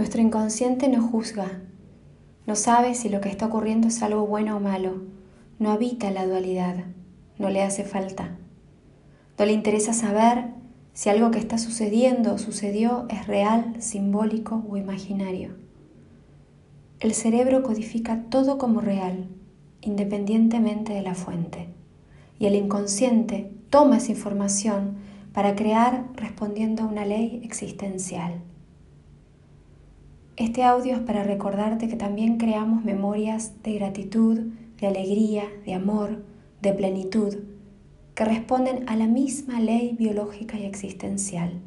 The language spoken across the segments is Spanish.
Nuestro inconsciente no juzga, no sabe si lo que está ocurriendo es algo bueno o malo, no habita la dualidad, no le hace falta. No le interesa saber si algo que está sucediendo o sucedió es real, simbólico o imaginario. El cerebro codifica todo como real, independientemente de la fuente, y el inconsciente toma esa información para crear respondiendo a una ley existencial. Este audio es para recordarte que también creamos memorias de gratitud, de alegría, de amor, de plenitud, que responden a la misma ley biológica y existencial.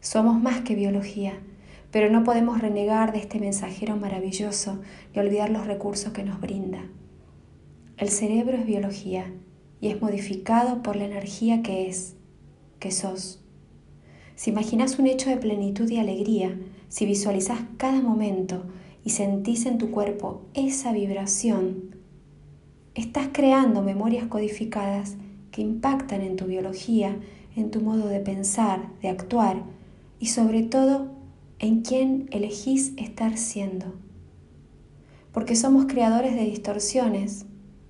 Somos más que biología, pero no podemos renegar de este mensajero maravilloso y olvidar los recursos que nos brinda. El cerebro es biología y es modificado por la energía que es, que sos. Si imaginas un hecho de plenitud y alegría, si visualizas cada momento y sentís en tu cuerpo esa vibración, estás creando memorias codificadas que impactan en tu biología, en tu modo de pensar, de actuar y sobre todo en quién elegís estar siendo. Porque somos creadores de distorsiones,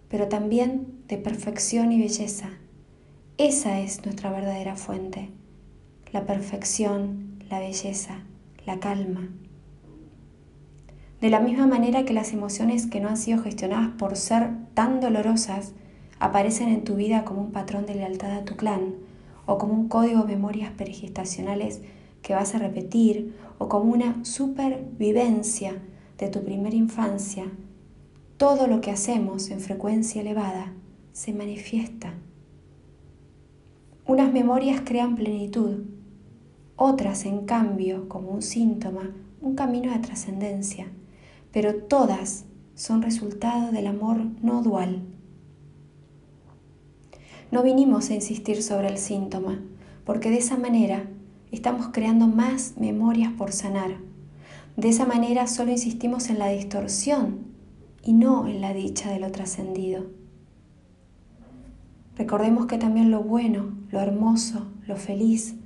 pero también de perfección y belleza. Esa es nuestra verdadera fuente la perfección, la belleza, la calma. De la misma manera que las emociones que no han sido gestionadas por ser tan dolorosas aparecen en tu vida como un patrón de lealtad a tu clan, o como un código de memorias perigestacionales que vas a repetir, o como una supervivencia de tu primera infancia, todo lo que hacemos en frecuencia elevada se manifiesta. Unas memorias crean plenitud, otras, en cambio, como un síntoma, un camino de trascendencia, pero todas son resultado del amor no dual. No vinimos a insistir sobre el síntoma, porque de esa manera estamos creando más memorias por sanar. De esa manera solo insistimos en la distorsión y no en la dicha de lo trascendido. Recordemos que también lo bueno, lo hermoso, lo feliz,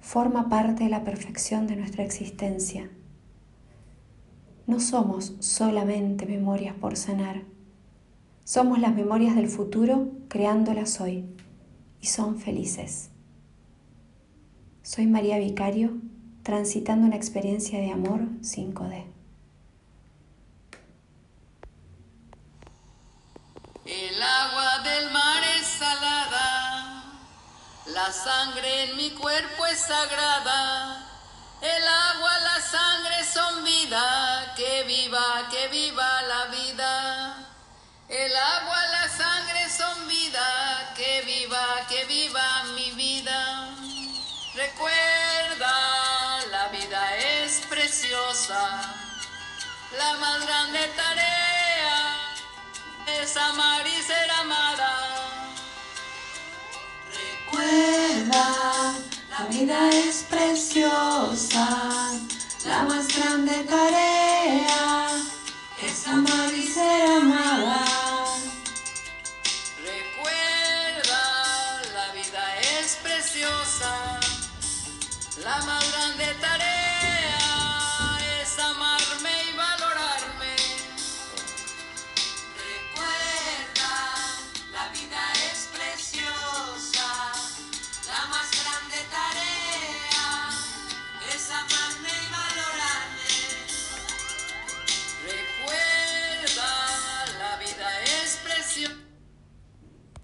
forma parte de la perfección de nuestra existencia. No somos solamente memorias por sanar, somos las memorias del futuro creándolas hoy y son felices. Soy María Vicario, transitando una experiencia de amor 5D. El la sangre en mi cuerpo es sagrada. El agua, la sangre son vida. Que viva, que viva la vida. El agua, la sangre son vida. Que viva, que viva mi vida. Recuerda, la vida es preciosa. La más grande tarea es amar la vida es preciosa, la más grande tarea es amar y ser amada. Recuerda, la vida es preciosa, la más grande tarea